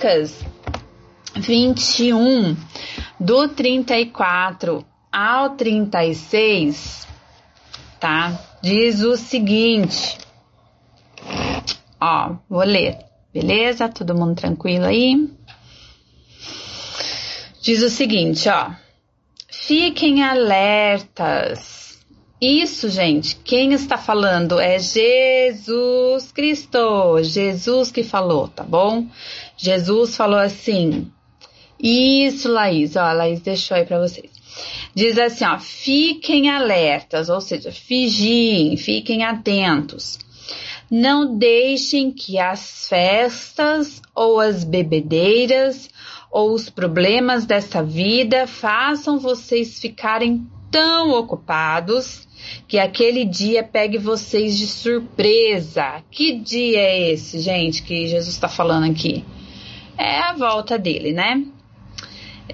Lucas 21, do 34 ao 36, tá? Diz o seguinte. Ó, vou ler. Beleza? Todo mundo tranquilo aí? Diz o seguinte, ó. Fiquem alertas. Isso, gente, quem está falando é Jesus Cristo. Jesus que falou, tá bom? Jesus falou assim. Isso, Laís, ó, a Laís deixou aí para vocês. Diz assim, ó, fiquem alertas, ou seja, vigiem, fiquem atentos. Não deixem que as festas ou as bebedeiras ou os problemas dessa vida façam vocês ficarem tão ocupados que aquele dia pegue vocês de surpresa. Que dia é esse, gente, que Jesus está falando aqui? É a volta dele, né?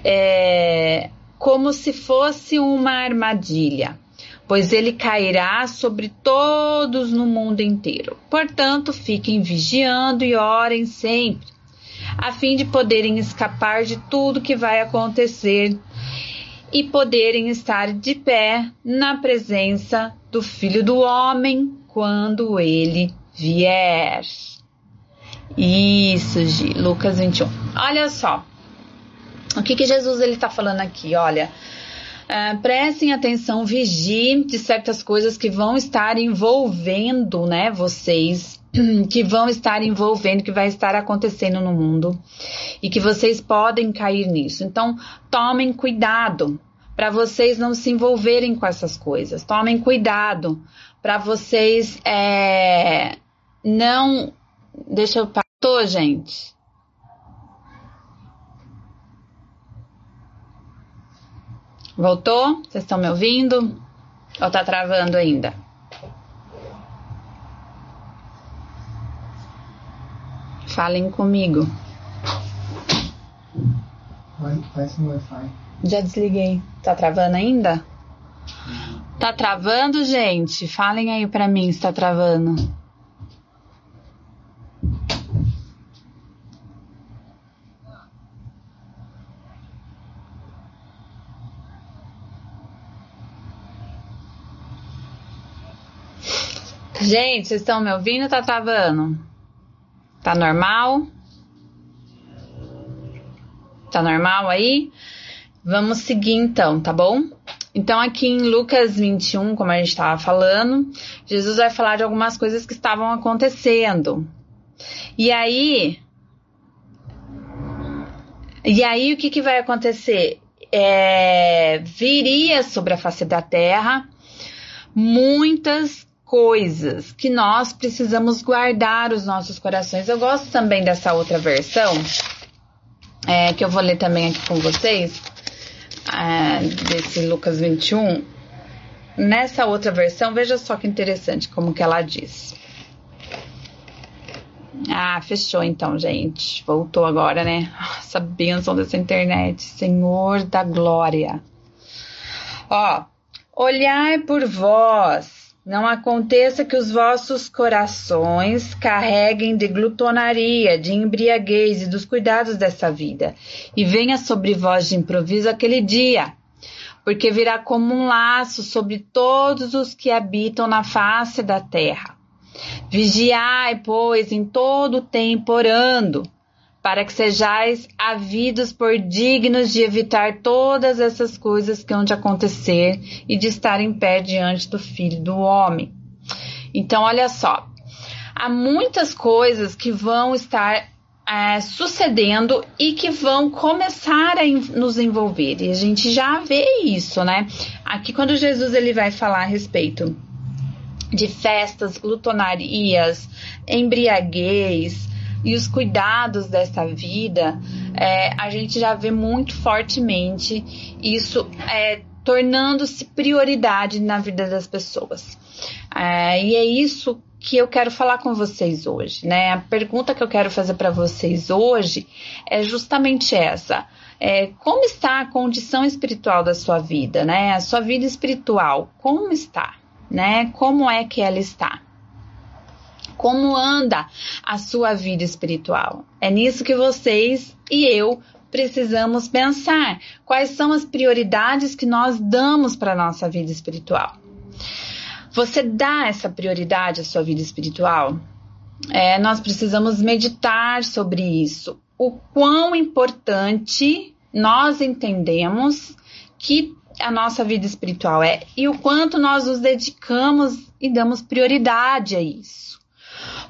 É como se fosse uma armadilha, pois ele cairá sobre todos no mundo inteiro. Portanto, fiquem vigiando e orem sempre, a fim de poderem escapar de tudo que vai acontecer e poderem estar de pé na presença do Filho do Homem quando ele vier. Isso, Gi, Lucas 21. Olha só, o que, que Jesus ele está falando aqui? Olha, uh, prestem atenção, vigiem de certas coisas que vão estar envolvendo, né, vocês, que vão estar envolvendo, que vai estar acontecendo no mundo e que vocês podem cair nisso. Então, tomem cuidado para vocês não se envolverem com essas coisas. Tomem cuidado para vocês é, não. Deixa eu. Tô, gente. Voltou? Vocês estão me ouvindo? Ou tá travando ainda? Falem comigo. Wi-Fi. Já desliguei. Tá travando ainda? Tá travando, gente? Falem aí pra mim se tá travando. Gente, vocês estão me ouvindo? Tá travando? Tá normal? Tá normal aí? Vamos seguir então, tá bom? Então, aqui em Lucas 21, como a gente estava falando, Jesus vai falar de algumas coisas que estavam acontecendo. E aí. E aí, o que, que vai acontecer? É, viria sobre a face da terra muitas coisas que nós precisamos guardar os nossos corações. Eu gosto também dessa outra versão, é, que eu vou ler também aqui com vocês, é, desse Lucas 21. Nessa outra versão, veja só que interessante como que ela diz. Ah, fechou então, gente. Voltou agora, né? Essa bênção dessa internet. Senhor da glória. Ó, olhai por vós não aconteça que os vossos corações carreguem de glutonaria, de embriaguez e dos cuidados dessa vida, e venha sobre vós de improviso aquele dia, porque virá como um laço sobre todos os que habitam na face da terra. Vigiai, pois, em todo o tempo orando, para que sejais havidos por dignos de evitar todas essas coisas que hão de acontecer e de estar em pé diante do Filho do Homem. Então, olha só, há muitas coisas que vão estar é, sucedendo e que vão começar a nos envolver. E a gente já vê isso, né? Aqui, quando Jesus ele vai falar a respeito de festas, glutonarias, embriaguez, e os cuidados dessa vida, é, a gente já vê muito fortemente isso é, tornando-se prioridade na vida das pessoas. É, e é isso que eu quero falar com vocês hoje, né? A pergunta que eu quero fazer para vocês hoje é justamente essa. É, como está a condição espiritual da sua vida, né? A sua vida espiritual, como está, né? Como é que ela está? Como anda a sua vida espiritual? É nisso que vocês e eu precisamos pensar. Quais são as prioridades que nós damos para a nossa vida espiritual? Você dá essa prioridade à sua vida espiritual? É, nós precisamos meditar sobre isso. O quão importante nós entendemos que a nossa vida espiritual é e o quanto nós nos dedicamos e damos prioridade a isso.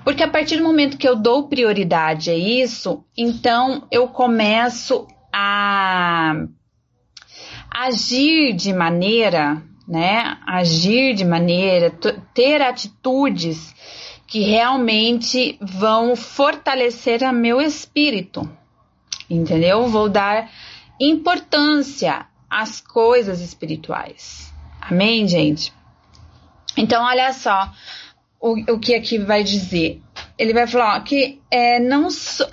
Porque a partir do momento que eu dou prioridade a isso, então eu começo a agir de maneira, né? Agir de maneira, ter atitudes que realmente vão fortalecer a meu espírito. Entendeu? Vou dar importância às coisas espirituais. Amém, gente? Então, olha só o, o que aqui vai dizer. Ele vai falar ó, que é, não,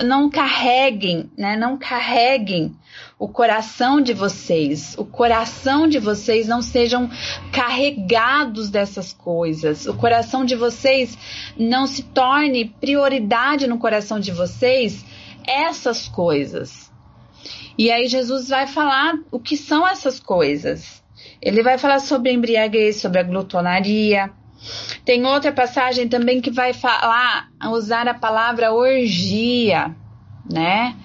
não carreguem, né? Não carreguem o coração de vocês, o coração de vocês não sejam carregados dessas coisas, o coração de vocês não se torne prioridade no coração de vocês essas coisas. E aí Jesus vai falar o que são essas coisas. Ele vai falar sobre embriaguez, sobre a glutonaria. Tem outra passagem também que vai falar, usar a palavra orgia, né?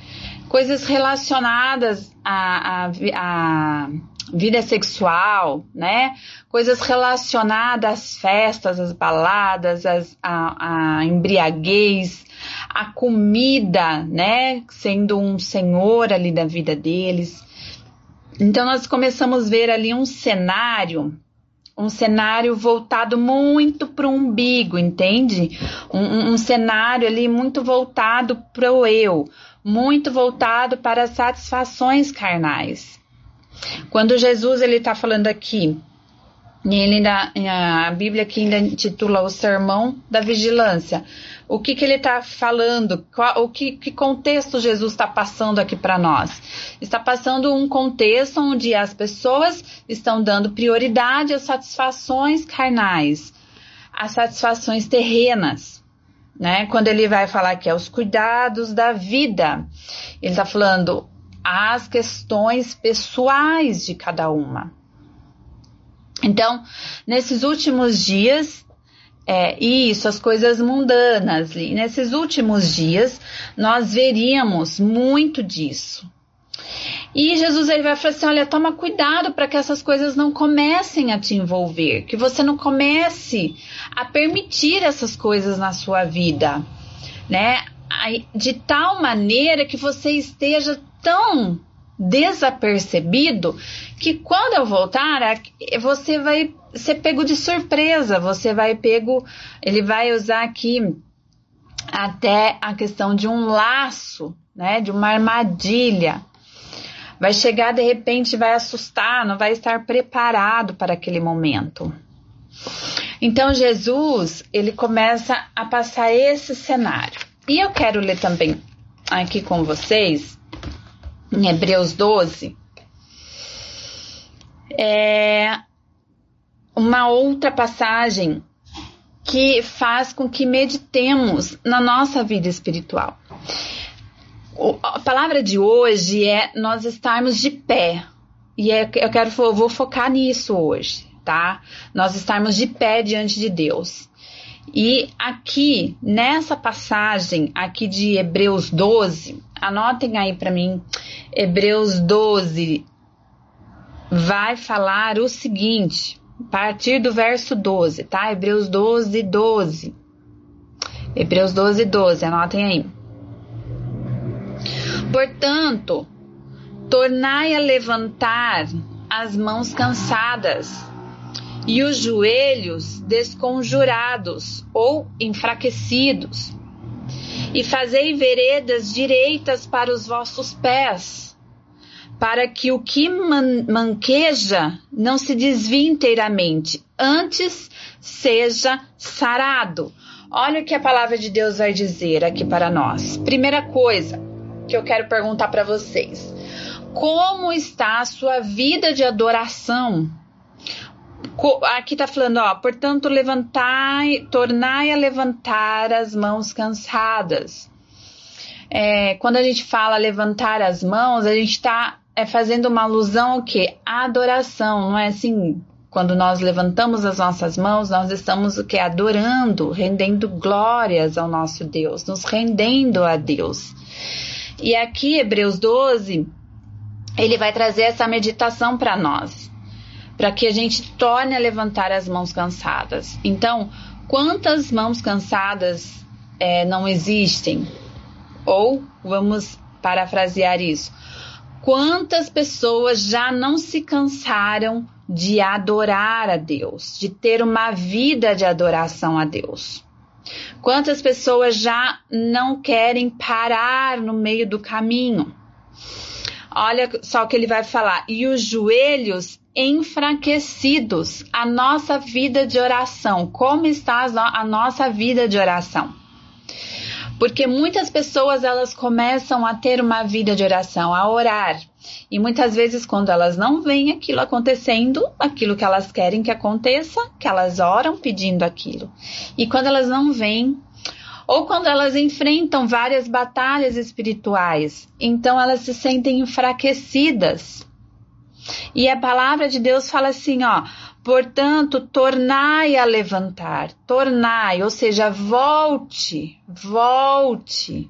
Coisas relacionadas à, à, à vida sexual, né? Coisas relacionadas às festas, às baladas, às, à, à embriaguez, a comida, né, sendo um senhor ali da vida deles. Então nós começamos a ver ali um cenário, um cenário voltado muito para o umbigo, entende? Um, um, cenário ali muito voltado para o eu, muito voltado para as satisfações carnais. Quando Jesus ele está falando aqui, ele ainda, a Bíblia aqui ainda intitula o Sermão da Vigilância o que, que ele está falando, qual, o que, que contexto Jesus está passando aqui para nós. Está passando um contexto onde as pessoas estão dando prioridade às satisfações carnais, às satisfações terrenas. Né? Quando ele vai falar que é os cuidados da vida, ele está falando as questões pessoais de cada uma. Então, nesses últimos dias, é, isso, as coisas mundanas. E nesses últimos dias, nós veríamos muito disso. E Jesus ele vai falar assim: olha, toma cuidado para que essas coisas não comecem a te envolver, que você não comece a permitir essas coisas na sua vida, né? De tal maneira que você esteja tão desapercebido que quando eu voltar, você vai ser pego de surpresa, você vai pego, ele vai usar aqui até a questão de um laço, né, de uma armadilha. Vai chegar de repente, vai assustar, não vai estar preparado para aquele momento. Então Jesus, ele começa a passar esse cenário. E eu quero ler também aqui com vocês em Hebreus 12, é uma outra passagem que faz com que meditemos na nossa vida espiritual. A palavra de hoje é nós estarmos de pé. E é, eu quero eu vou focar nisso hoje, tá? Nós estarmos de pé diante de Deus. E aqui, nessa passagem aqui de Hebreus 12, anotem aí para mim, Hebreus 12 vai falar o seguinte, a partir do verso 12, tá? Hebreus 12, 12. Hebreus 12, 12, anotem aí. Portanto, tornai a levantar as mãos cansadas e os joelhos desconjurados ou enfraquecidos, e fazei veredas direitas para os vossos pés, para que o que man manqueja não se desvie inteiramente, antes seja sarado. Olha o que a palavra de Deus vai dizer aqui para nós. Primeira coisa que eu quero perguntar para vocês: como está a sua vida de adoração? Aqui tá falando, ó, portanto, levantai, tornai a levantar as mãos cansadas. É, quando a gente fala levantar as mãos, a gente está é, fazendo uma alusão ao que? adoração, não é assim? Quando nós levantamos as nossas mãos, nós estamos o que? Adorando, rendendo glórias ao nosso Deus, nos rendendo a Deus. E aqui, Hebreus 12, ele vai trazer essa meditação para nós, para que a gente torne a levantar as mãos cansadas. Então, quantas mãos cansadas é, não existem? Ou, vamos parafrasear isso, quantas pessoas já não se cansaram de adorar a Deus, de ter uma vida de adoração a Deus? Quantas pessoas já não querem parar no meio do caminho? Olha só o que ele vai falar. E os joelhos enfraquecidos. A nossa vida de oração. Como está a nossa vida de oração? Porque muitas pessoas elas começam a ter uma vida de oração, a orar. E muitas vezes, quando elas não veem aquilo acontecendo, aquilo que elas querem que aconteça, que elas oram pedindo aquilo. E quando elas não veem, ou quando elas enfrentam várias batalhas espirituais, então elas se sentem enfraquecidas. E a palavra de Deus fala assim, ó, portanto, tornai a levantar, tornai, ou seja, volte, volte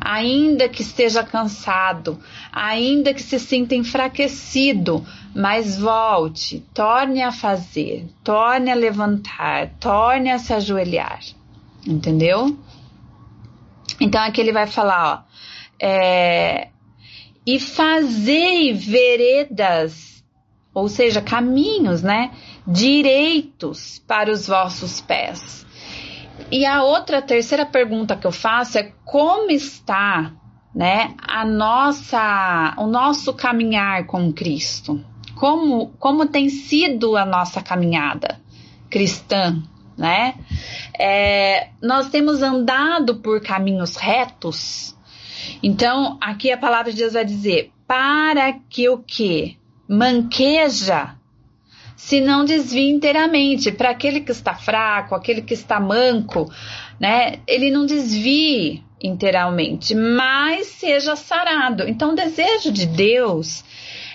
ainda que esteja cansado, ainda que se sinta enfraquecido, mas volte, torne a fazer, torne a levantar, torne a se ajoelhar. Entendeu? Então aqui ele vai falar, ó, é, e fazei veredas, ou seja, caminhos, né, direitos para os vossos pés e a outra, terceira pergunta que eu faço é como está, né, a nossa, o nosso caminhar com Cristo? Como, como tem sido a nossa caminhada cristã, né? É, nós temos andado por caminhos retos. Então, aqui a palavra de Deus vai dizer: para que o que manqueja se não desvia inteiramente. Para aquele que está fraco, aquele que está manco, né? Ele não desvie inteiramente, mas seja sarado. Então, o desejo de Deus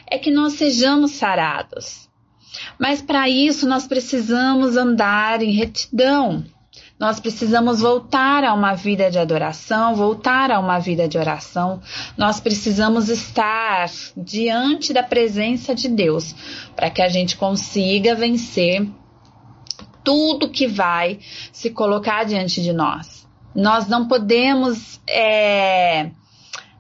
é que nós sejamos sarados. Mas para isso nós precisamos andar em retidão. Nós precisamos voltar a uma vida de adoração, voltar a uma vida de oração. Nós precisamos estar diante da presença de Deus para que a gente consiga vencer tudo que vai se colocar diante de nós. Nós não podemos é,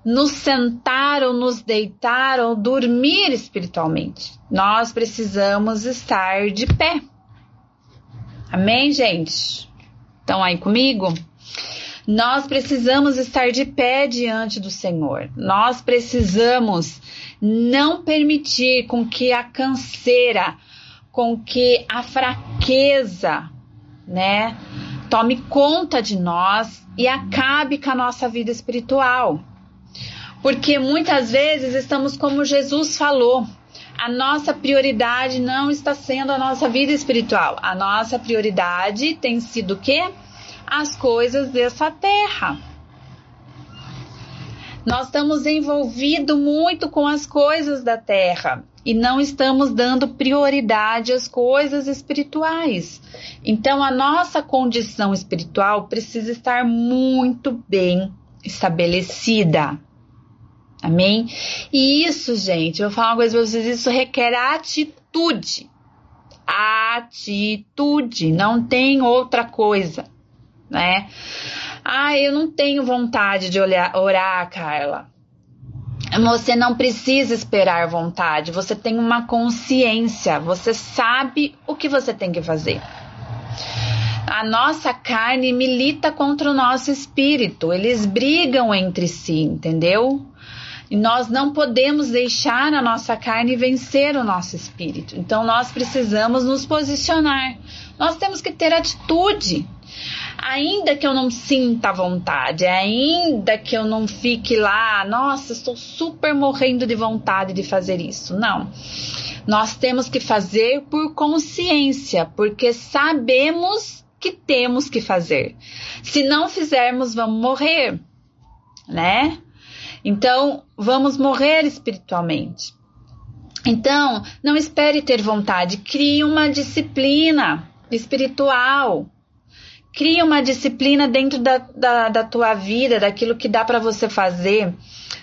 nos sentar ou nos deitar ou dormir espiritualmente. Nós precisamos estar de pé. Amém, gente? Estão aí comigo? Nós precisamos estar de pé diante do Senhor. Nós precisamos não permitir com que a canseira, com que a fraqueza, né, tome conta de nós e acabe com a nossa vida espiritual. Porque muitas vezes estamos como Jesus falou, a nossa prioridade não está sendo a nossa vida espiritual. A nossa prioridade tem sido o quê? As coisas dessa terra. Nós estamos envolvidos muito com as coisas da terra e não estamos dando prioridade às coisas espirituais. Então, a nossa condição espiritual precisa estar muito bem estabelecida. Amém? E isso, gente, eu vou falar uma coisa pra vocês: isso requer atitude. Atitude, não tem outra coisa, né? Ah, eu não tenho vontade de olhar, orar, Carla. Você não precisa esperar vontade, você tem uma consciência, você sabe o que você tem que fazer. A nossa carne milita contra o nosso espírito, eles brigam entre si, entendeu? E nós não podemos deixar a nossa carne vencer o nosso espírito. Então nós precisamos nos posicionar. Nós temos que ter atitude. Ainda que eu não sinta vontade, ainda que eu não fique lá, nossa, estou super morrendo de vontade de fazer isso. Não. Nós temos que fazer por consciência, porque sabemos que temos que fazer. Se não fizermos, vamos morrer, né? Então, vamos morrer espiritualmente. Então, não espere ter vontade, crie uma disciplina espiritual. Crie uma disciplina dentro da, da, da tua vida, daquilo que dá para você fazer,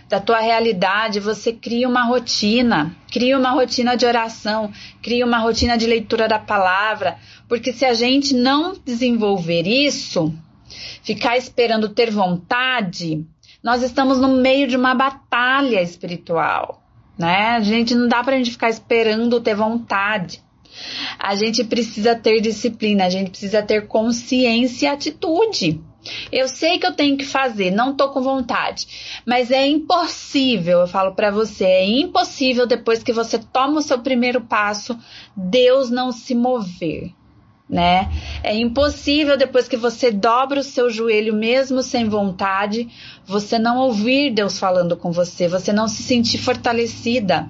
da tua realidade. Você cria uma rotina, cria uma rotina de oração, cria uma rotina de leitura da palavra, porque se a gente não desenvolver isso, ficar esperando ter vontade, nós estamos no meio de uma batalha espiritual, né? A gente não dá pra gente ficar esperando ter vontade. A gente precisa ter disciplina, a gente precisa ter consciência e atitude. Eu sei que eu tenho que fazer, não tô com vontade, mas é impossível, eu falo para você, é impossível depois que você toma o seu primeiro passo, Deus não se mover né? É impossível depois que você dobra o seu joelho mesmo sem vontade, você não ouvir Deus falando com você, você não se sentir fortalecida,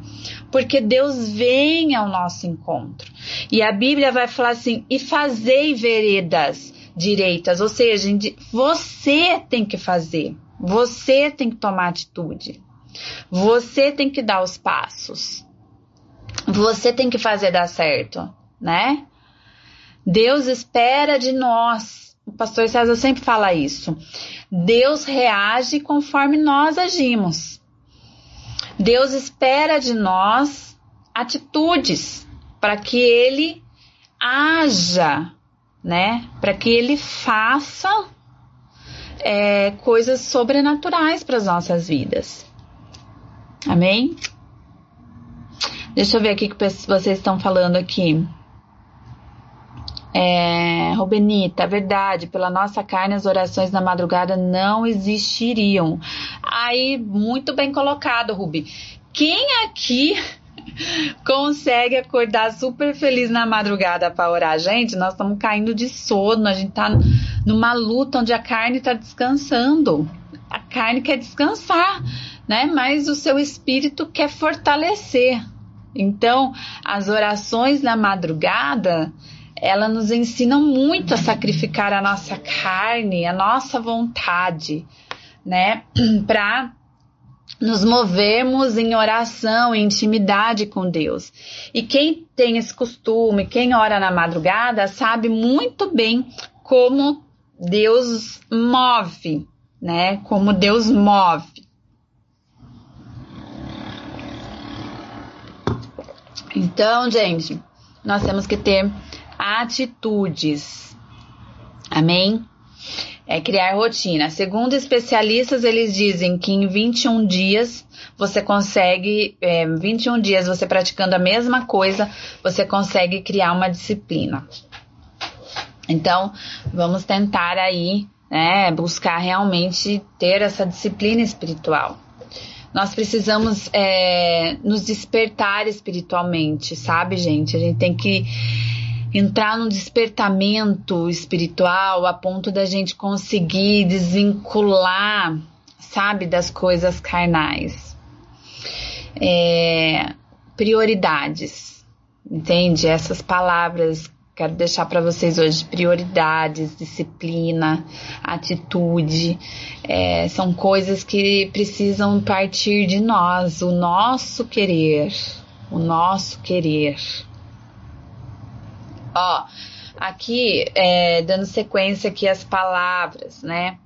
porque Deus vem ao nosso encontro. E a Bíblia vai falar assim: "E fazei veredas direitas", ou seja, você tem que fazer. Você tem que tomar atitude. Você tem que dar os passos. Você tem que fazer dar certo, né? Deus espera de nós. O pastor César sempre fala isso. Deus reage conforme nós agimos. Deus espera de nós atitudes para que ele haja, né? Para que ele faça é, coisas sobrenaturais para as nossas vidas. Amém? Deixa eu ver aqui o que vocês estão falando aqui. É, Rubenita, verdade, pela nossa carne as orações na madrugada não existiriam. Aí, muito bem colocado, Rubi. Quem aqui consegue acordar super feliz na madrugada para orar? Gente, nós estamos caindo de sono, a gente tá numa luta onde a carne está descansando. A carne quer descansar, né? Mas o seu espírito quer fortalecer. Então, as orações na madrugada, ela nos ensina muito a sacrificar a nossa carne, a nossa vontade, né? Para nos movermos em oração, em intimidade com Deus. E quem tem esse costume, quem ora na madrugada, sabe muito bem como Deus move, né? Como Deus move. Então, gente, nós temos que ter atitudes. Amém? É criar rotina. Segundo especialistas, eles dizem que em 21 dias você consegue, é, 21 dias você praticando a mesma coisa, você consegue criar uma disciplina. Então, vamos tentar aí, né, buscar realmente ter essa disciplina espiritual. Nós precisamos é, nos despertar espiritualmente, sabe, gente? A gente tem que entrar num despertamento espiritual a ponto da gente conseguir desvincular, sabe, das coisas carnais. É, prioridades, entende? Essas palavras quero deixar para vocês hoje prioridades, disciplina, atitude, é, são coisas que precisam partir de nós, o nosso querer, o nosso querer. Ó, aqui, é, dando sequência aqui as palavras, né?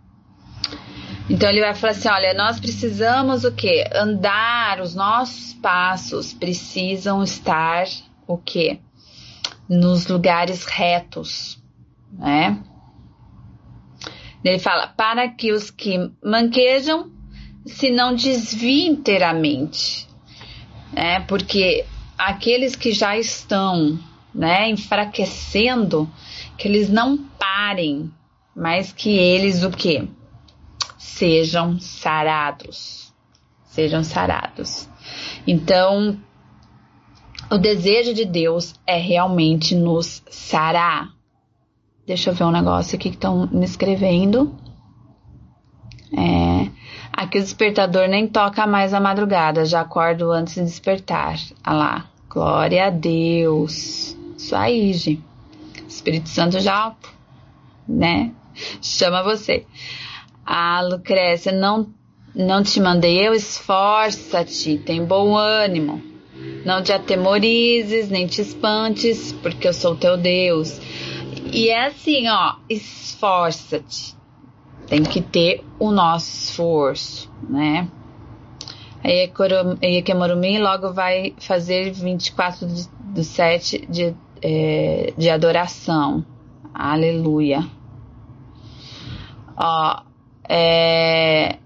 Então ele vai falar assim: olha, nós precisamos o que? Andar, os nossos passos precisam estar o que? Nos lugares retos, né? Ele fala: para que os que manquejam se não desviem inteiramente, né? Porque aqueles que já estão né, enfraquecendo, que eles não parem, mas que eles o que? Sejam sarados. Sejam sarados. Então, o desejo de Deus é realmente nos sarar. Deixa eu ver um negócio aqui que estão me escrevendo. É, aqui o despertador nem toca mais a madrugada, já acordo antes de despertar. Ah lá, Glória a Deus. Aí, gente. Espírito Santo já, né? Chama você. Ah, Lucrécia, não, não te mandei eu, esforça-te, tem bom ânimo. Não te atemorizes, nem te espantes, porque eu sou teu Deus. E é assim, ó, esforça-te. Tem que ter o nosso esforço, né? A Iekemorumi logo vai fazer 24 do 7 de, é, de adoração. Aleluia. Ó, é,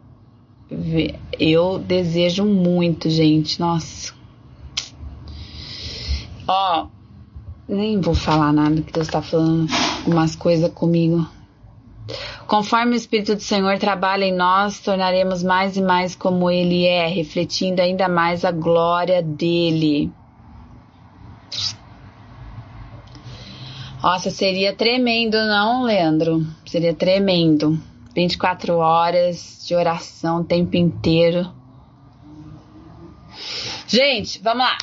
eu desejo muito, gente. Nossa. Ó, nem vou falar nada que Deus tá falando umas coisas comigo. Conforme o Espírito do Senhor trabalha em nós, tornaremos mais e mais como Ele é, refletindo ainda mais a glória dele. Nossa, seria tremendo, não, Leandro? Seria tremendo. 24 horas de oração o tempo inteiro. Gente, vamos lá.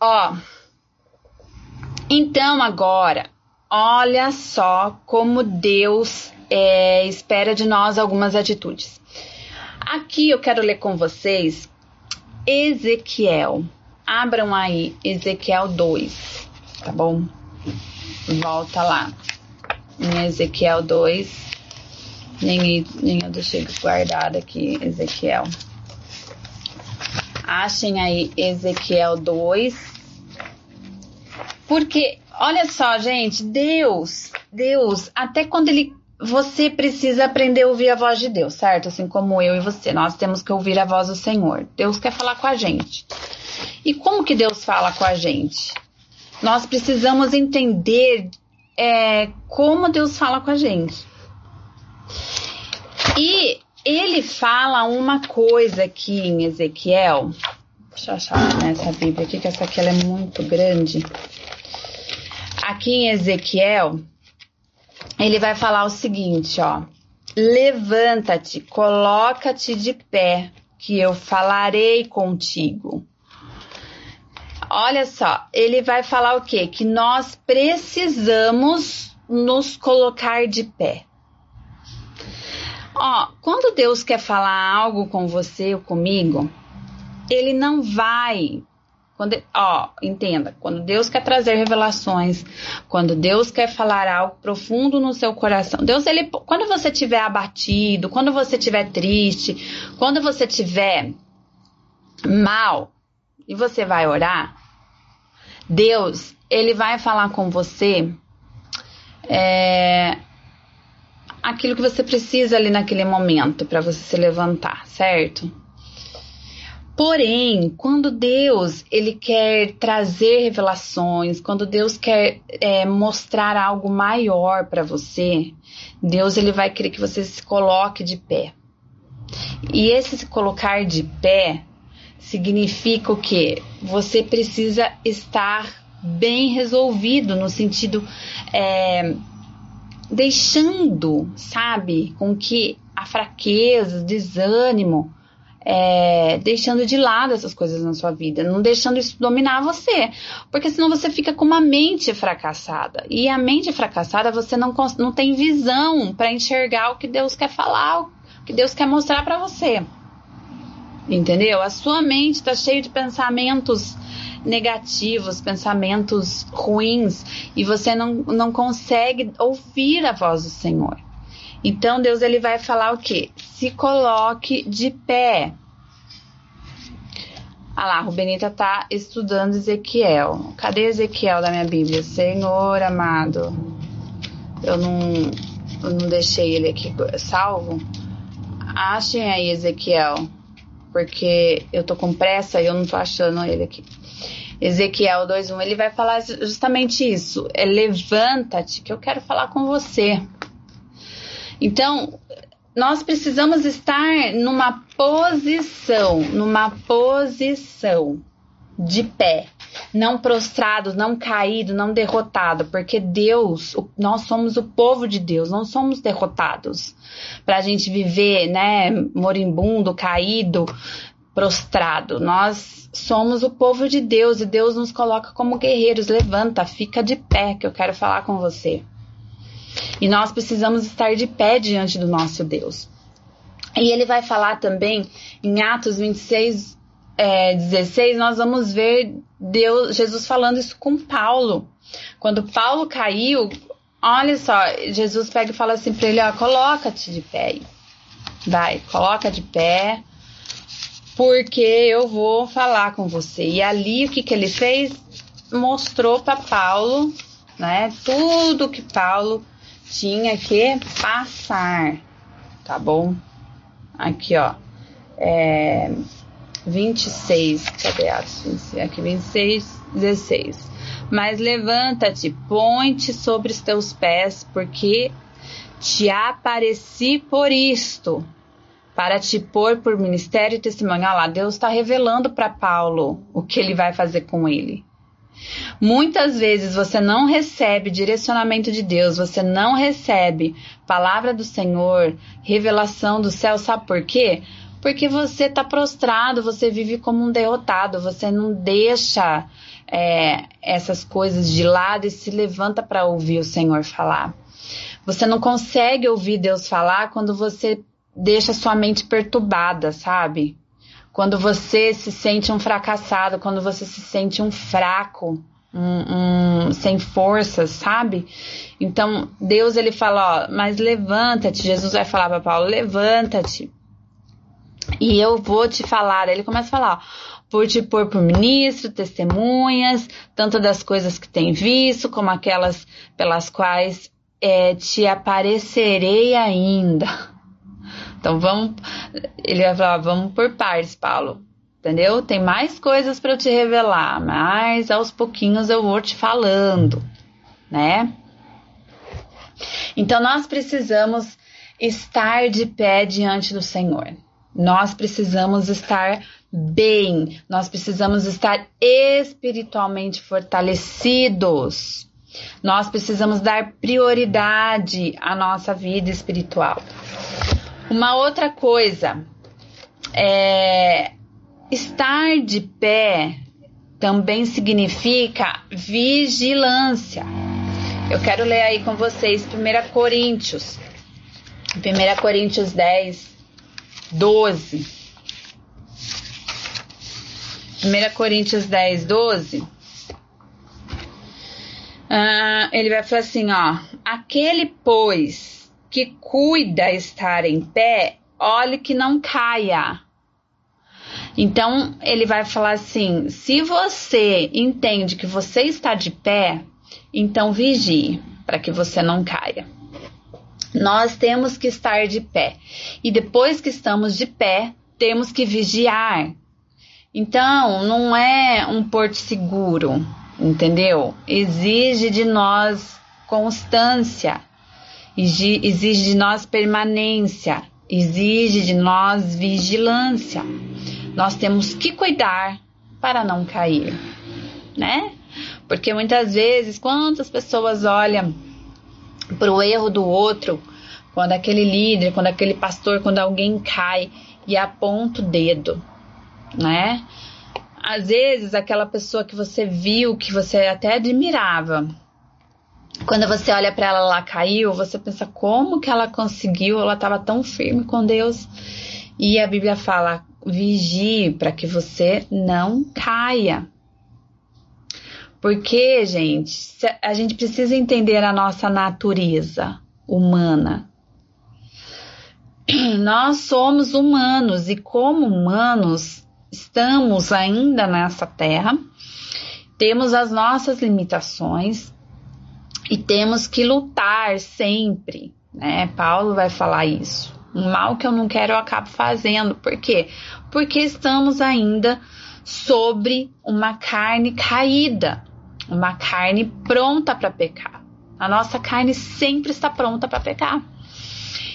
Ó. Então agora, olha só como Deus é, espera de nós algumas atitudes. Aqui eu quero ler com vocês Ezequiel. Abram aí Ezequiel 2, tá bom? Volta lá. Em Ezequiel 2. Nem, nem eu deixei guardado aqui, Ezequiel. Achem aí Ezequiel 2. Porque, olha só, gente, Deus, Deus, até quando ele você precisa aprender a ouvir a voz de Deus, certo? Assim como eu e você, nós temos que ouvir a voz do Senhor. Deus quer falar com a gente. E como que Deus fala com a gente? Nós precisamos entender é, como Deus fala com a gente. E ele fala uma coisa aqui em Ezequiel. Deixa eu achar nessa Bíblia aqui, que essa aqui é muito grande. Aqui em Ezequiel, ele vai falar o seguinte, ó. Levanta-te, coloca-te de pé, que eu falarei contigo. Olha só, ele vai falar o quê? Que nós precisamos nos colocar de pé. Ó, quando Deus quer falar algo com você ou comigo, ele não vai quando, ó, entenda, quando Deus quer trazer revelações, quando Deus quer falar algo profundo no seu coração, Deus, ele, quando você estiver abatido, quando você estiver triste, quando você estiver mal e você vai orar, Deus, ele vai falar com você é, aquilo que você precisa ali naquele momento para você se levantar, certo? Porém, quando Deus ele quer trazer revelações, quando Deus quer é, mostrar algo maior para você, Deus ele vai querer que você se coloque de pé. E esse se colocar de pé significa o que? Você precisa estar bem resolvido no sentido é, deixando, sabe, com que a fraqueza, o desânimo é, deixando de lado essas coisas na sua vida, não deixando isso dominar você, porque senão você fica com uma mente fracassada. E a mente fracassada você não, não tem visão para enxergar o que Deus quer falar, o que Deus quer mostrar para você. Entendeu? A sua mente está cheia de pensamentos negativos, pensamentos ruins, e você não, não consegue ouvir a voz do Senhor. Então Deus ele vai falar o que? Se coloque de pé. Ah lá, Rubenita tá estudando Ezequiel. Cadê Ezequiel da minha Bíblia? Senhor amado. Eu não, eu não deixei ele aqui salvo. Achem aí Ezequiel. Porque eu tô com pressa e eu não tô achando ele aqui. Ezequiel 2:1, ele vai falar justamente isso. É levanta-te que eu quero falar com você. Então, nós precisamos estar numa posição, numa posição de pé, não prostrado, não caído, não derrotado, porque Deus, nós somos o povo de Deus, não somos derrotados. Para a gente viver, né, moribundo, caído, prostrado. Nós somos o povo de Deus e Deus nos coloca como guerreiros. Levanta, fica de pé, que eu quero falar com você. E nós precisamos estar de pé diante do nosso Deus. E ele vai falar também em Atos 26, é, 16, nós vamos ver Deus, Jesus falando isso com Paulo. Quando Paulo caiu, olha só, Jesus pega e fala assim para ele: ó, coloca-te de pé. Vai, coloca de pé, porque eu vou falar com você. E ali o que, que ele fez? Mostrou para Paulo, né, tudo que Paulo tinha que passar, tá bom? Aqui, ó, é 26, cadê Atos? Aqui, 26, 16. Mas levanta-te, põe-te sobre os teus pés, porque te apareci por isto, para te pôr por ministério e testemunho. Olha lá, Deus está revelando para Paulo o que ele vai fazer com ele. Muitas vezes você não recebe direcionamento de Deus, você não recebe palavra do Senhor, revelação do céu, sabe por quê? Porque você está prostrado, você vive como um derrotado, você não deixa é, essas coisas de lado e se levanta para ouvir o Senhor falar. Você não consegue ouvir Deus falar quando você deixa sua mente perturbada, sabe? Quando você se sente um fracassado, quando você se sente um fraco, um, um, sem forças, sabe? Então, Deus ele fala, ó, mas levanta-te. Jesus vai falar para Paulo, levanta-te. E eu vou te falar. Ele começa a falar, ó, por te pôr por ministro, testemunhas, tanto das coisas que tem visto, como aquelas pelas quais é, te aparecerei ainda. Então vamos, ele vai falar, vamos por partes, Paulo. Entendeu? Tem mais coisas para eu te revelar, mas aos pouquinhos eu vou te falando, né? Então nós precisamos estar de pé diante do Senhor. Nós precisamos estar bem, nós precisamos estar espiritualmente fortalecidos. Nós precisamos dar prioridade à nossa vida espiritual. Uma outra coisa é estar de pé também significa vigilância. Eu quero ler aí com vocês 1 Coríntios. 1 Coríntios 10, 12. 1 Coríntios 10, 12. Ah, ele vai falar assim, ó. Aquele, pois, que cuida estar em pé, olhe que não caia. Então, ele vai falar assim: se você entende que você está de pé, então vigie para que você não caia. Nós temos que estar de pé. E depois que estamos de pé, temos que vigiar. Então, não é um porto seguro, entendeu? Exige de nós constância, exige de nós permanência, exige de nós vigilância. Nós temos que cuidar para não cair, né? Porque muitas vezes, quantas pessoas olham para o erro do outro, quando aquele líder, quando aquele pastor, quando alguém cai e aponta o dedo, né? Às vezes aquela pessoa que você viu, que você até admirava, quando você olha para ela lá caiu, você pensa como que ela conseguiu? Ela estava tão firme com Deus. E a Bíblia fala: vigie para que você não caia. Porque, gente, a gente precisa entender a nossa natureza humana. Nós somos humanos e, como humanos, estamos ainda nessa terra, temos as nossas limitações e temos que lutar sempre, né? Paulo vai falar isso. Um mal que eu não quero eu acabo fazendo. Por quê? Porque estamos ainda sobre uma carne caída uma carne pronta para pecar. A nossa carne sempre está pronta para pecar.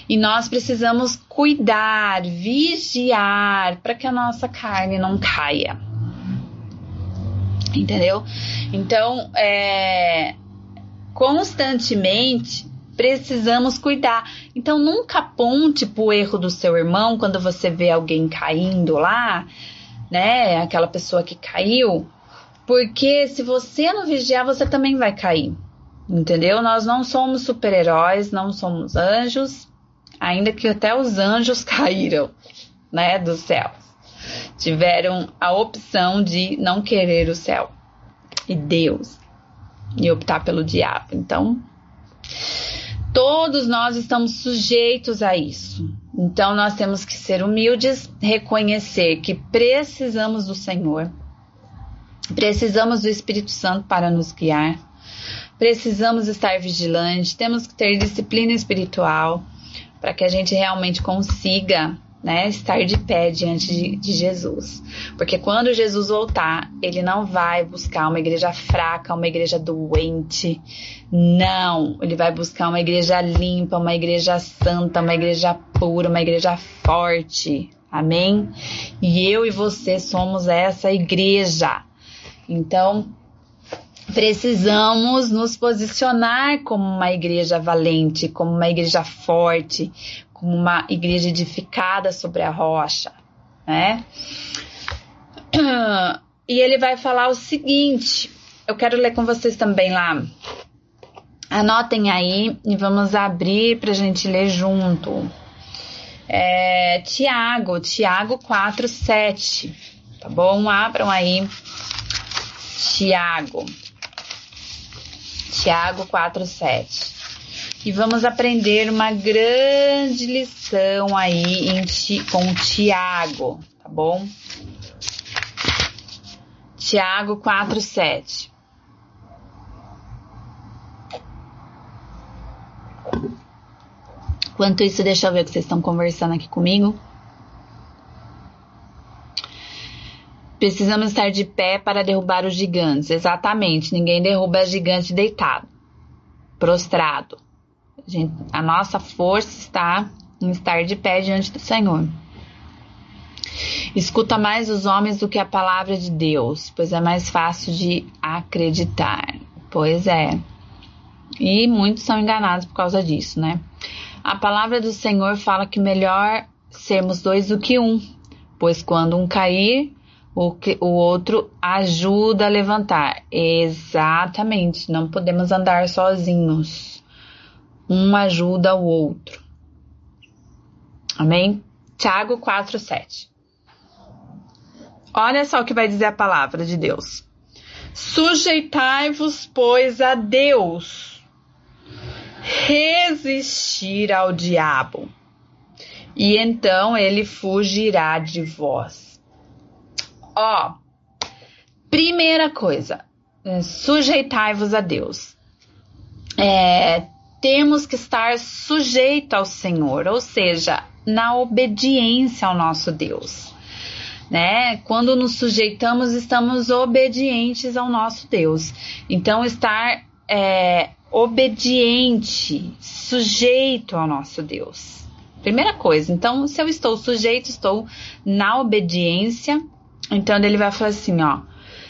E nós precisamos cuidar, vigiar para que a nossa carne não caia. Entendeu? Então, é, constantemente precisamos cuidar. Então nunca aponte pro erro do seu irmão quando você vê alguém caindo lá, né? Aquela pessoa que caiu, porque se você não vigiar, você também vai cair. Entendeu? Nós não somos super-heróis, não somos anjos, ainda que até os anjos caíram, né, do céu. Tiveram a opção de não querer o céu e Deus e optar pelo diabo. Então, todos nós estamos sujeitos a isso. Então, nós temos que ser humildes, reconhecer que precisamos do Senhor, precisamos do Espírito Santo para nos guiar, precisamos estar vigilantes, temos que ter disciplina espiritual para que a gente realmente consiga né, estar de pé diante de, de, Jesus. Porque quando Jesus voltar, ele não vai buscar uma igreja fraca, uma igreja doente. Não, ele vai buscar uma igreja limpa, uma igreja santa, uma igreja pura, uma igreja forte. Amém? E eu e você somos essa igreja. Então, precisamos nos posicionar como uma igreja valente, como uma igreja forte, como uma igreja edificada sobre a rocha, né? E ele vai falar o seguinte, eu quero ler com vocês também lá. Anotem aí e vamos abrir para a gente ler junto. É, Tiago, Tiago 4, 7. Tá bom? Abram aí. Tiago. Tiago 4, 7 e vamos aprender uma grande lição aí em, com o Tiago, tá bom? Tiago 4, 7. Enquanto isso, deixa eu ver o que vocês estão conversando aqui comigo. Precisamos estar de pé para derrubar os gigantes. Exatamente, ninguém derruba gigante deitado, prostrado. A, gente, a nossa força está em estar de pé diante do Senhor. Escuta mais os homens do que a palavra de Deus, pois é mais fácil de acreditar. Pois é. E muitos são enganados por causa disso, né? A palavra do Senhor fala que melhor sermos dois do que um, pois quando um cair, o, que, o outro ajuda a levantar. Exatamente, não podemos andar sozinhos um ajuda o outro. Amém? Tiago 4, 7. Olha só o que vai dizer a palavra de Deus. Sujeitai-vos, pois, a Deus, resistir ao diabo, e então ele fugirá de vós. Ó, primeira coisa, sujeitai-vos a Deus. É, temos que estar sujeito ao Senhor, ou seja, na obediência ao nosso Deus. Né? Quando nos sujeitamos, estamos obedientes ao nosso Deus. Então, estar é, obediente, sujeito ao nosso Deus. Primeira coisa, então, se eu estou sujeito, estou na obediência, então ele vai falar assim, ó,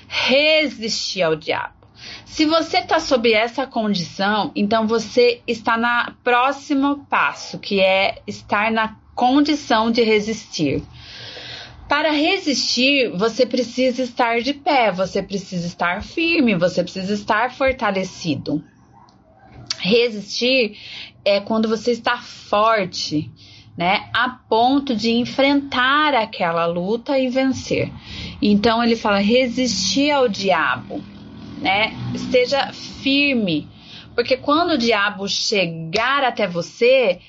resistir ao diabo. Se você está sob essa condição, então você está na próximo passo, que é estar na condição de resistir. Para resistir, você precisa estar de pé, você precisa estar firme, você precisa estar fortalecido. Resistir é quando você está forte, né, a ponto de enfrentar aquela luta e vencer. Então ele fala resistir ao diabo né? Esteja firme, porque quando o diabo chegar até você,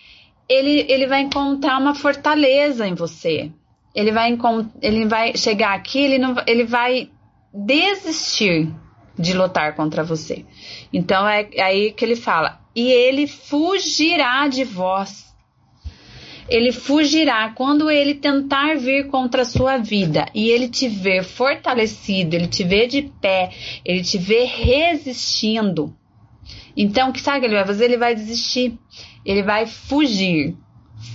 ele, ele vai encontrar uma fortaleza em você. Ele vai, ele vai chegar aqui, ele, não, ele vai desistir de lutar contra você. Então é, é aí que ele fala: e ele fugirá de vós ele fugirá quando ele tentar vir contra a sua vida e ele te ver fortalecido, ele te ver de pé, ele te ver resistindo. Então, o que sabe que ele vai fazer? Ele vai desistir, ele vai fugir,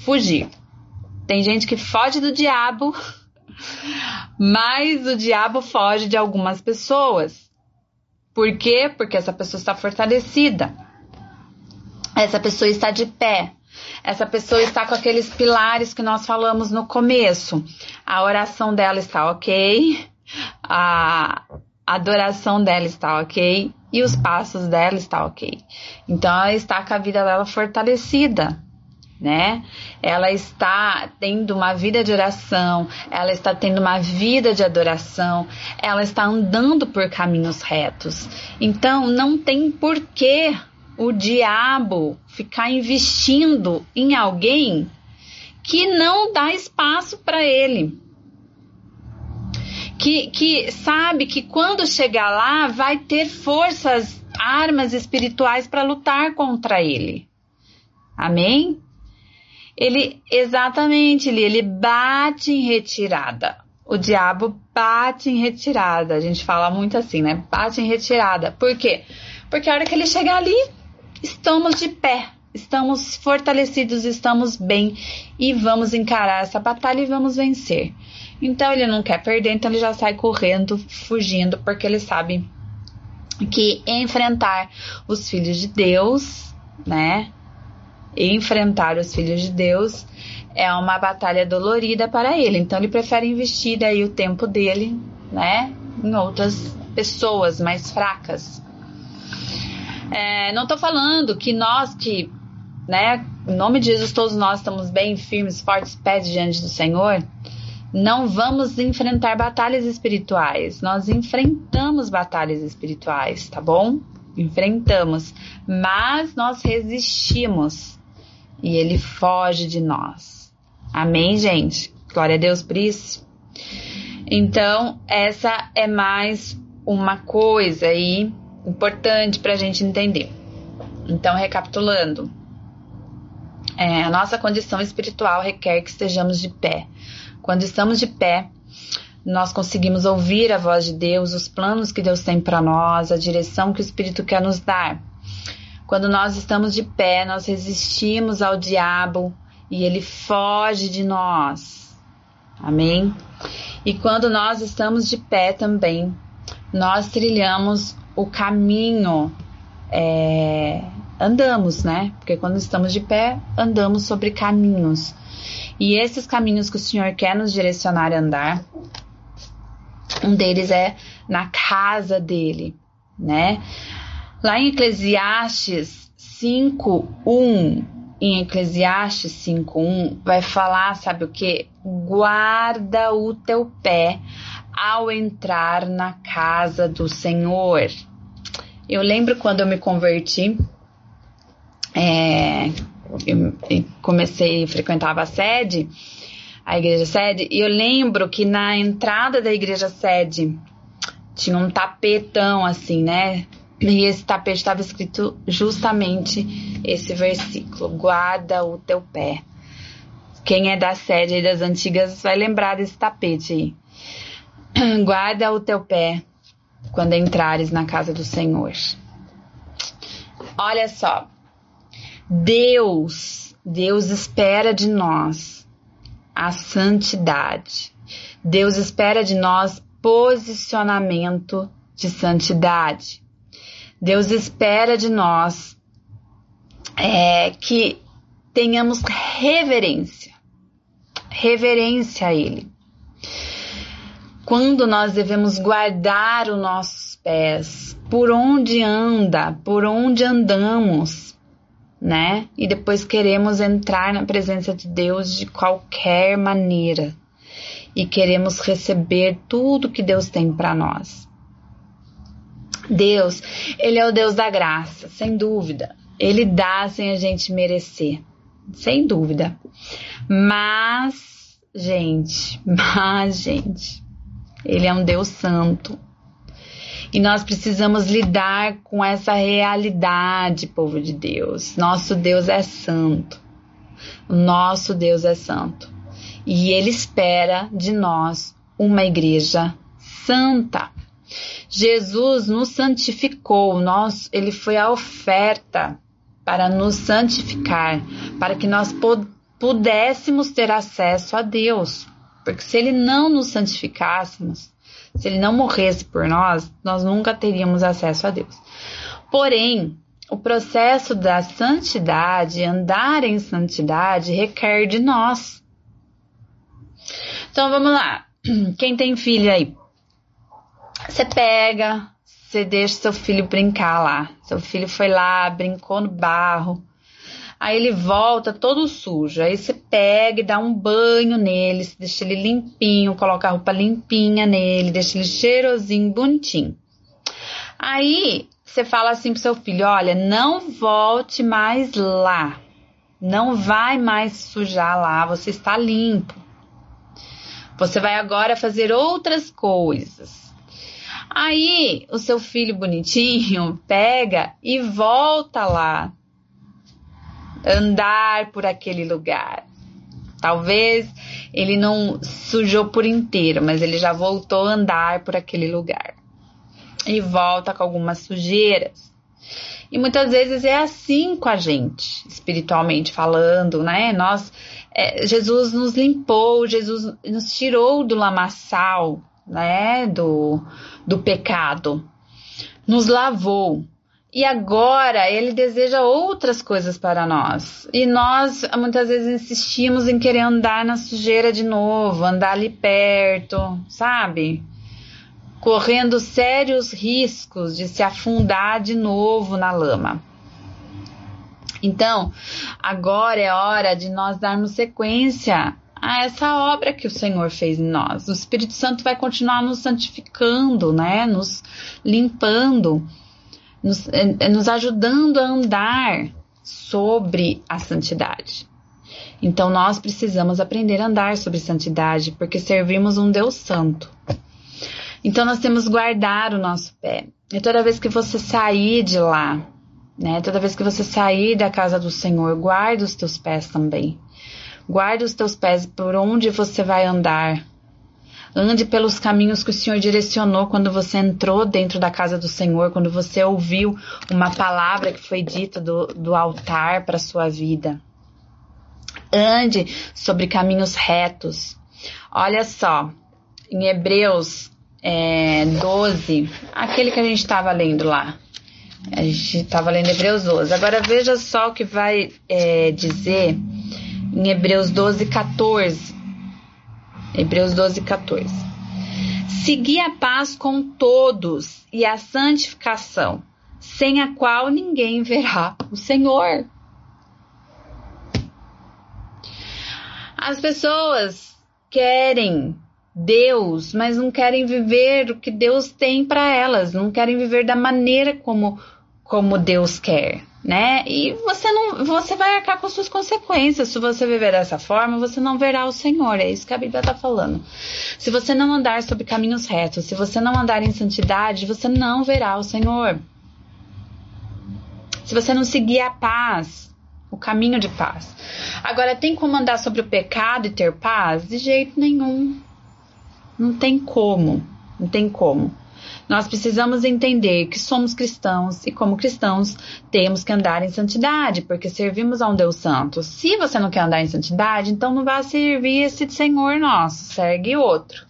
fugir. Tem gente que foge do diabo, mas o diabo foge de algumas pessoas. Por quê? Porque essa pessoa está fortalecida. essa pessoa está de pé. Essa pessoa está com aqueles pilares que nós falamos no começo. A oração dela está ok, a adoração dela está ok e os passos dela está ok. Então ela está com a vida dela fortalecida, né? Ela está tendo uma vida de oração, ela está tendo uma vida de adoração, ela está andando por caminhos retos. Então não tem porquê o diabo ficar investindo em alguém que não dá espaço para ele. Que, que sabe que quando chegar lá vai ter forças, armas espirituais para lutar contra ele. Amém? Ele, exatamente, ele, ele bate em retirada. O diabo bate em retirada. A gente fala muito assim, né? Bate em retirada. Por quê? Porque a hora que ele chegar ali, estamos de pé, estamos fortalecidos, estamos bem e vamos encarar essa batalha e vamos vencer. Então ele não quer perder, então ele já sai correndo, fugindo, porque ele sabe que enfrentar os filhos de Deus, né? Enfrentar os filhos de Deus é uma batalha dolorida para ele. Então ele prefere investir aí o tempo dele, né, em outras pessoas mais fracas, é, não estou falando que nós que, né, em nome de Jesus, todos nós estamos bem firmes, fortes, pés diante do Senhor, não vamos enfrentar batalhas espirituais. Nós enfrentamos batalhas espirituais, tá bom? Enfrentamos, mas nós resistimos e ele foge de nós. Amém, gente? Glória a Deus por isso. Então, essa é mais uma coisa aí importante para a gente entender. Então, recapitulando, é, a nossa condição espiritual requer que estejamos de pé. Quando estamos de pé, nós conseguimos ouvir a voz de Deus, os planos que Deus tem para nós, a direção que o Espírito quer nos dar. Quando nós estamos de pé, nós resistimos ao diabo e ele foge de nós. Amém? E quando nós estamos de pé também, nós trilhamos o caminho é, andamos, né? Porque quando estamos de pé, andamos sobre caminhos. E esses caminhos que o Senhor quer nos direcionar a andar, um deles é na casa dele, né? Lá em Eclesiastes 5:1, em Eclesiastes 5:1 vai falar, sabe o que? Guarda o teu pé ao entrar na casa do Senhor. Eu lembro quando eu me converti, é, eu comecei, frequentava a sede, a igreja sede, e eu lembro que na entrada da igreja sede tinha um tapetão assim, né? E esse tapete estava escrito justamente esse versículo: guarda o teu pé. Quem é da sede aí das antigas vai lembrar desse tapete aí. Guarda o teu pé quando entrares na casa do Senhor. Olha só, Deus, Deus espera de nós a santidade. Deus espera de nós posicionamento de santidade. Deus espera de nós é, que tenhamos reverência, reverência a Ele quando nós devemos guardar os nossos pés, por onde anda, por onde andamos, né? E depois queremos entrar na presença de Deus de qualquer maneira e queremos receber tudo que Deus tem para nós. Deus, ele é o Deus da graça, sem dúvida. Ele dá sem a gente merecer, sem dúvida. Mas, gente, mas, gente, ele é um Deus santo. E nós precisamos lidar com essa realidade, povo de Deus. Nosso Deus é santo. Nosso Deus é santo. E Ele espera de nós uma igreja santa. Jesus nos santificou, nós, ele foi a oferta para nos santificar, para que nós pudéssemos ter acesso a Deus. Porque se ele não nos santificássemos, se ele não morresse por nós, nós nunca teríamos acesso a Deus. Porém, o processo da santidade, andar em santidade, requer de nós. Então vamos lá. Quem tem filho aí? Você pega, você deixa seu filho brincar lá. Seu filho foi lá, brincou no barro. Aí ele volta todo sujo. Aí você pega e dá um banho nele, deixa ele limpinho, coloca a roupa limpinha nele, deixa ele cheirosinho, bonitinho. Aí você fala assim pro seu filho: olha, não volte mais lá. Não vai mais sujar lá, você está limpo. Você vai agora fazer outras coisas. Aí o seu filho bonitinho pega e volta lá, andar por aquele lugar. Talvez ele não sujou por inteiro, mas ele já voltou a andar por aquele lugar. E volta com algumas sujeiras. E muitas vezes é assim com a gente, espiritualmente falando, né? Nós é, Jesus nos limpou, Jesus nos tirou do lamaçal, né, do, do pecado, nos lavou. E agora ele deseja outras coisas para nós. E nós muitas vezes insistimos em querer andar na sujeira de novo, andar ali perto, sabe? Correndo sérios riscos de se afundar de novo na lama. Então, agora é hora de nós darmos sequência a essa obra que o Senhor fez em nós. O Espírito Santo vai continuar nos santificando, né? Nos limpando, nos, eh, eh, nos ajudando a andar sobre a santidade. Então nós precisamos aprender a andar sobre santidade, porque servimos um Deus santo. Então nós temos que guardar o nosso pé. E toda vez que você sair de lá, né? Toda vez que você sair da casa do Senhor, guarda os teus pés também. Guarda os teus pés por onde você vai andar. Ande pelos caminhos que o Senhor direcionou quando você entrou dentro da casa do Senhor, quando você ouviu uma palavra que foi dita do, do altar para sua vida. Ande sobre caminhos retos. Olha só, em Hebreus é, 12, aquele que a gente estava lendo lá. A gente estava lendo Hebreus 12. Agora veja só o que vai é, dizer em Hebreus 12, 14. Hebreus 12, 14. Segui a paz com todos e a santificação, sem a qual ninguém verá o Senhor. As pessoas querem Deus, mas não querem viver o que Deus tem para elas, não querem viver da maneira como como Deus quer, né? E você não, você vai arcar com suas consequências. Se você viver dessa forma, você não verá o Senhor. É isso que a Bíblia está falando. Se você não andar sobre caminhos retos, se você não andar em santidade, você não verá o Senhor. Se você não seguir a paz, o caminho de paz. Agora, tem como andar sobre o pecado e ter paz? De jeito nenhum. Não tem como. Não tem como. Nós precisamos entender que somos cristãos e, como cristãos, temos que andar em santidade, porque servimos a um Deus Santo. Se você não quer andar em santidade, então não vá servir esse Senhor nosso, segue outro.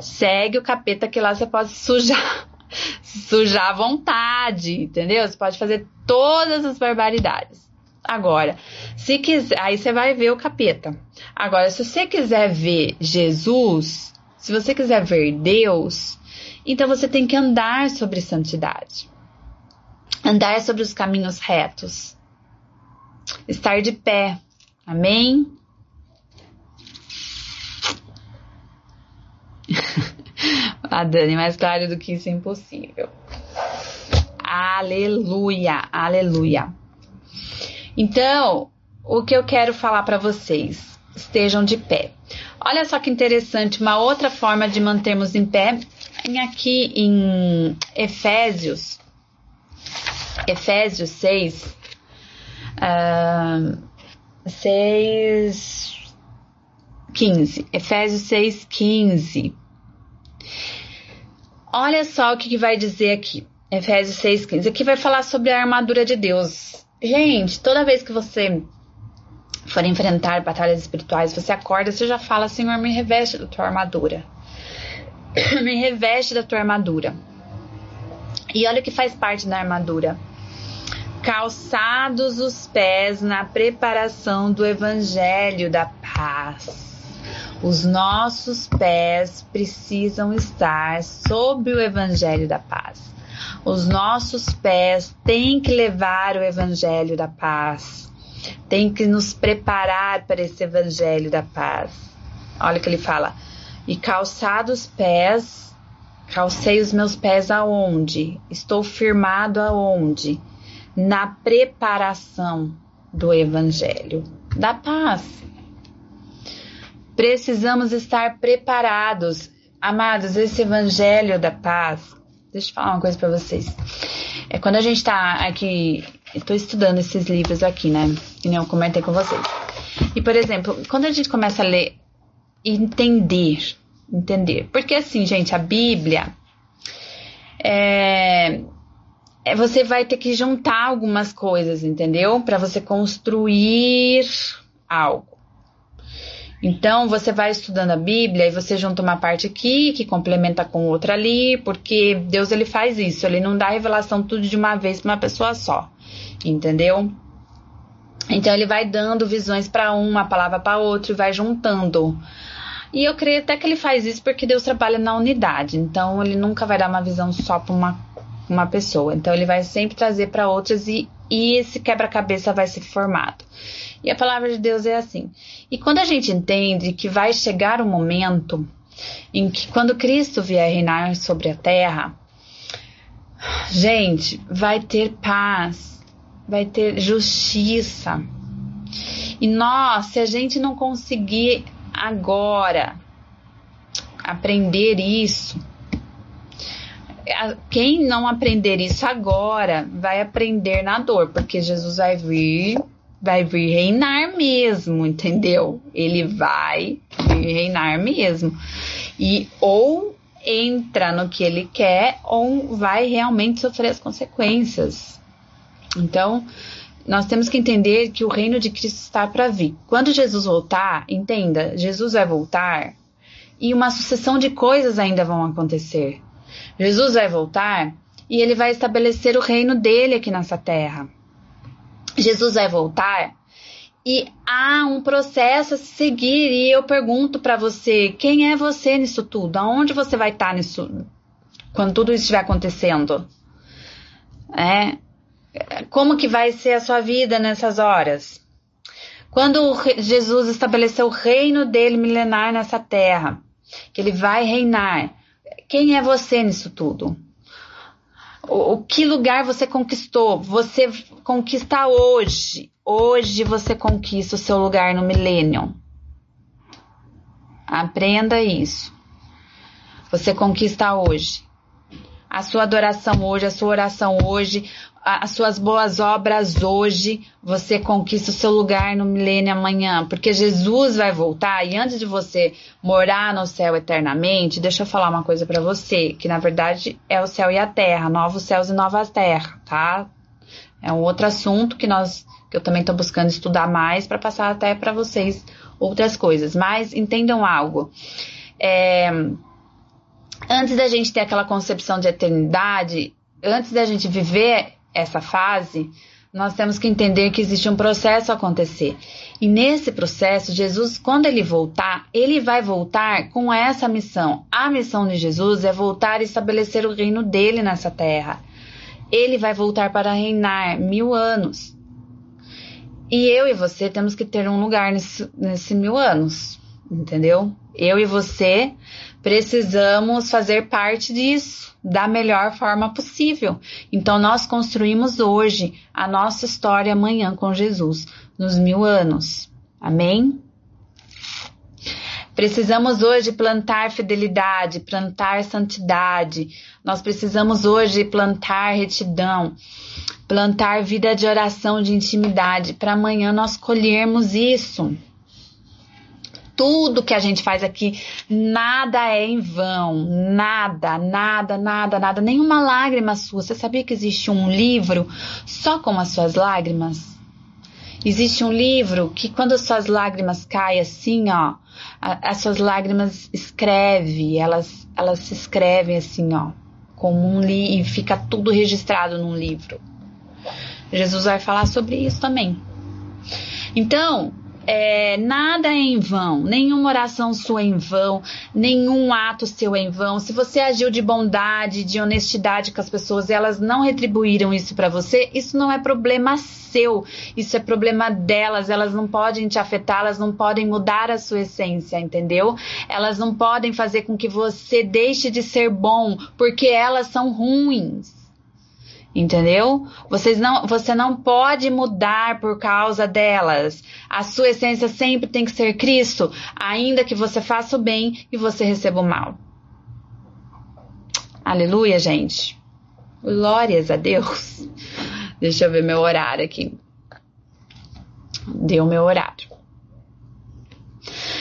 Segue o capeta que lá você pode sujar, sujar à vontade, entendeu? Você pode fazer todas as barbaridades. Agora, se quiser, aí você vai ver o capeta. Agora, se você quiser ver Jesus, se você quiser ver Deus, então você tem que andar sobre santidade, andar sobre os caminhos retos, estar de pé. Amém? A Dani, mais claro do que isso é impossível. Aleluia, aleluia. Então, o que eu quero falar para vocês, estejam de pé. Olha só que interessante, uma outra forma de mantermos em pé aqui em Efésios, Efésios 6, uh, 6, 15, Efésios 6, 15. Olha só o que, que vai dizer aqui, Efésios 6, 15. Aqui vai falar sobre a armadura de Deus. Gente, toda vez que você for enfrentar batalhas espirituais, você acorda, você já fala, Senhor, me reveste da tua armadura. me reveste da tua armadura. E olha o que faz parte da armadura. calçados os pés na preparação do evangelho da paz. Os nossos pés precisam estar sobre o evangelho da paz. Os nossos pés têm que levar o evangelho da paz. Tem que nos preparar para esse evangelho da paz. Olha o que ele fala. E calçados pés, calcei os meus pés aonde? Estou firmado aonde? Na preparação do evangelho da paz. Precisamos estar preparados. Amados, esse evangelho da paz. Deixa eu falar uma coisa para vocês. É quando a gente está aqui, estou estudando esses livros aqui, né? E eu comentei com vocês. E por exemplo, quando a gente começa a ler entender, entender. Porque assim, gente, a Bíblia é, é você vai ter que juntar algumas coisas, entendeu? Para você construir algo. Então, você vai estudando a Bíblia e você junta uma parte aqui que complementa com outra ali, porque Deus ele faz isso, ele não dá revelação tudo de uma vez para uma pessoa só, entendeu? Então ele vai dando visões para uma, palavra para outra e vai juntando. E eu creio até que ele faz isso porque Deus trabalha na unidade. Então ele nunca vai dar uma visão só para uma, uma pessoa. Então ele vai sempre trazer para outras e, e esse quebra-cabeça vai ser formado. E a palavra de Deus é assim. E quando a gente entende que vai chegar o um momento em que quando Cristo vier reinar sobre a terra, gente, vai ter paz, vai ter justiça. E nós, se a gente não conseguir agora aprender isso, quem não aprender isso agora vai aprender na dor, porque Jesus vai vir, vai vir reinar mesmo, entendeu? Ele vai vir reinar mesmo. E ou entra no que ele quer ou vai realmente sofrer as consequências. Então, nós temos que entender que o reino de Cristo está para vir. Quando Jesus voltar, entenda, Jesus vai voltar e uma sucessão de coisas ainda vão acontecer. Jesus vai voltar e ele vai estabelecer o reino dele aqui nessa terra. Jesus vai voltar e há um processo a seguir e eu pergunto para você, quem é você nisso tudo? Aonde você vai estar tá nisso quando tudo isso estiver acontecendo? É, como que vai ser a sua vida nessas horas? Quando Jesus estabeleceu o reino dele milenar nessa terra, que ele vai reinar, quem é você nisso tudo? O, o que lugar você conquistou? Você conquista hoje. Hoje você conquista o seu lugar no milênio. Aprenda isso. Você conquista hoje. A sua adoração hoje, a sua oração hoje, as suas boas obras hoje, você conquista o seu lugar no milênio amanhã, porque Jesus vai voltar e antes de você morar no céu eternamente, deixa eu falar uma coisa para você, que na verdade é o céu e a terra, novos céus e novas terras, tá? É um outro assunto que nós que eu também estou buscando estudar mais para passar até para vocês outras coisas, mas entendam algo. É, antes da gente ter aquela concepção de eternidade, antes da gente viver essa fase, nós temos que entender que existe um processo a acontecer. E nesse processo, Jesus, quando ele voltar, ele vai voltar com essa missão. A missão de Jesus é voltar e estabelecer o reino dele nessa terra. Ele vai voltar para reinar mil anos. E eu e você temos que ter um lugar nesse, mil anos, entendeu? Eu e você precisamos fazer parte disso da melhor forma possível. Então, nós construímos hoje a nossa história amanhã com Jesus, nos mil anos. Amém? Precisamos hoje plantar fidelidade, plantar santidade. Nós precisamos hoje plantar retidão, plantar vida de oração, de intimidade, para amanhã nós colhermos isso tudo que a gente faz aqui, nada é em vão, nada, nada, nada, nada, nenhuma lágrima sua. Você sabia que existe um livro só com as suas lágrimas? Existe um livro que quando as suas lágrimas caem assim, ó, as suas lágrimas escreve, elas, elas se escrevem assim, ó, como um livro e fica tudo registrado num livro. Jesus vai falar sobre isso também. Então, é, nada é em vão, nenhuma oração sua é em vão, nenhum ato seu é em vão. Se você agiu de bondade, de honestidade com as pessoas e elas não retribuíram isso para você, isso não é problema seu, isso é problema delas. Elas não podem te afetar, elas não podem mudar a sua essência, entendeu? Elas não podem fazer com que você deixe de ser bom, porque elas são ruins. Entendeu? Vocês não, você não pode mudar por causa delas. A sua essência sempre tem que ser Cristo, ainda que você faça o bem e você receba o mal. Aleluia, gente. Glórias a Deus. Deixa eu ver meu horário aqui. Deu meu horário.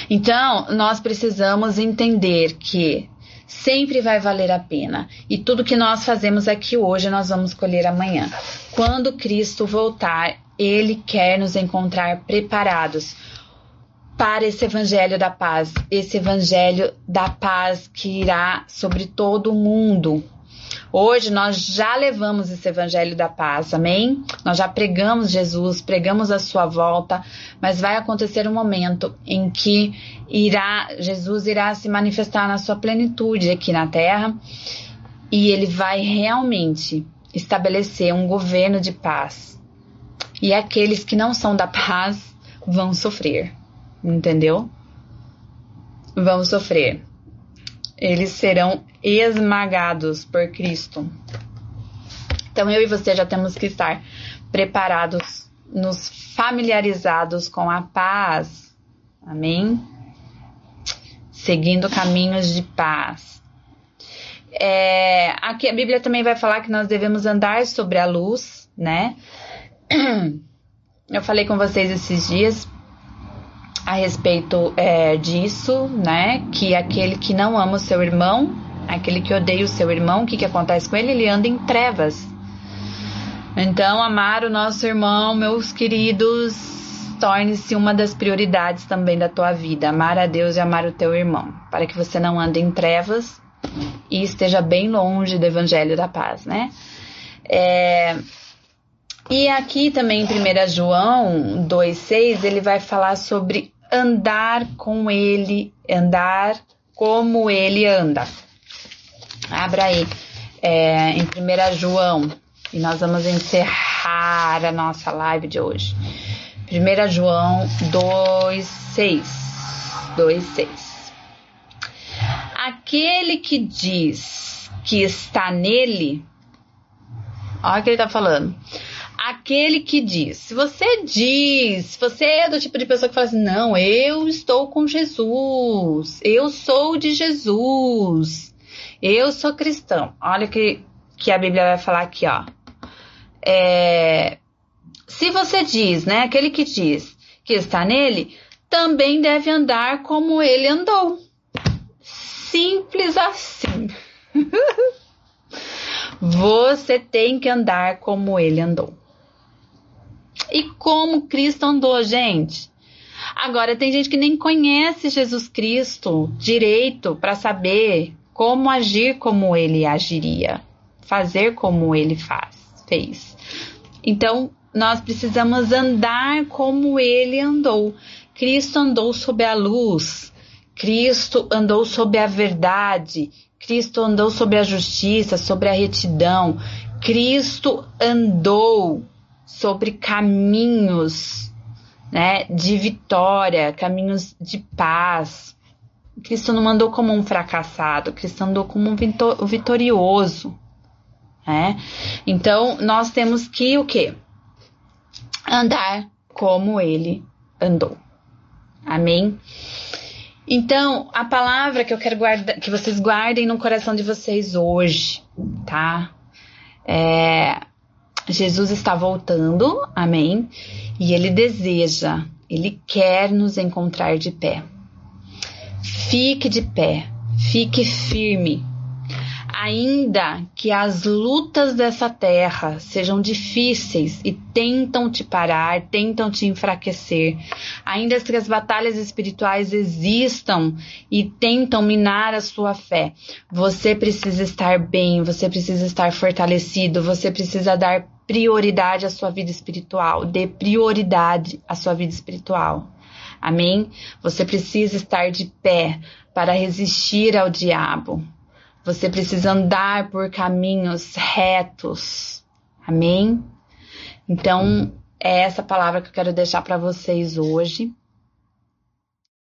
Então, nós precisamos entender que sempre vai valer a pena. E tudo que nós fazemos aqui hoje, nós vamos colher amanhã. Quando Cristo voltar, ele quer nos encontrar preparados para esse evangelho da paz, esse evangelho da paz que irá sobre todo o mundo. Hoje nós já levamos esse evangelho da paz, amém? Nós já pregamos Jesus, pregamos a sua volta, mas vai acontecer um momento em que irá Jesus irá se manifestar na sua plenitude aqui na terra e ele vai realmente estabelecer um governo de paz. E aqueles que não são da paz vão sofrer, entendeu? Vão sofrer eles serão esmagados por Cristo. Então eu e você já temos que estar preparados, nos familiarizados com a paz. Amém? Seguindo caminhos de paz. É, aqui a Bíblia também vai falar que nós devemos andar sobre a luz, né? Eu falei com vocês esses dias a respeito é, disso, né? Que aquele que não ama o seu irmão, aquele que odeia o seu irmão, o que, que acontece com ele? Ele anda em trevas. Então, amar o nosso irmão, meus queridos, torne-se uma das prioridades também da tua vida. Amar a Deus e amar o teu irmão, para que você não ande em trevas e esteja bem longe do evangelho da paz, né? É, e aqui também em 1 João 2,6 ele vai falar sobre andar com ele, andar como ele anda. Abra aí é, em 1 João e nós vamos encerrar a nossa live de hoje. 1 João 2,6. 2,6. Aquele que diz que está nele, olha o que ele está falando aquele que diz. Se você diz, se você é do tipo de pessoa que fala assim, não, eu estou com Jesus, eu sou de Jesus, eu sou cristão. Olha que, que a Bíblia vai falar aqui, ó. É, se você diz, né, aquele que diz que está nele, também deve andar como ele andou. Simples assim. Você tem que andar como ele andou e como Cristo andou, gente. Agora, tem gente que nem conhece Jesus Cristo direito para saber como agir como ele agiria, fazer como ele faz, fez. Então, nós precisamos andar como ele andou. Cristo andou sob a luz, Cristo andou sob a verdade, Cristo andou sobre a justiça, sobre a retidão, Cristo andou sobre caminhos né, de vitória, caminhos de paz. Cristo não andou como um fracassado, Cristo andou como um vitorioso. Né? Então, nós temos que o quê? Andar como ele andou. Amém? Então, a palavra que eu quero guardar, que vocês guardem no coração de vocês hoje, tá? É, Jesus está voltando, amém? E ele deseja, ele quer nos encontrar de pé. Fique de pé, fique firme, ainda que as lutas dessa terra sejam difíceis e tentam te parar, tentam te enfraquecer, ainda que as batalhas espirituais existam e tentam minar a sua fé, você precisa estar bem, você precisa estar fortalecido, você precisa dar prioridade à sua vida espiritual. Dê prioridade à sua vida espiritual. Amém? Você precisa estar de pé para resistir ao diabo. Você precisa andar por caminhos retos. Amém? Então, é essa palavra que eu quero deixar para vocês hoje.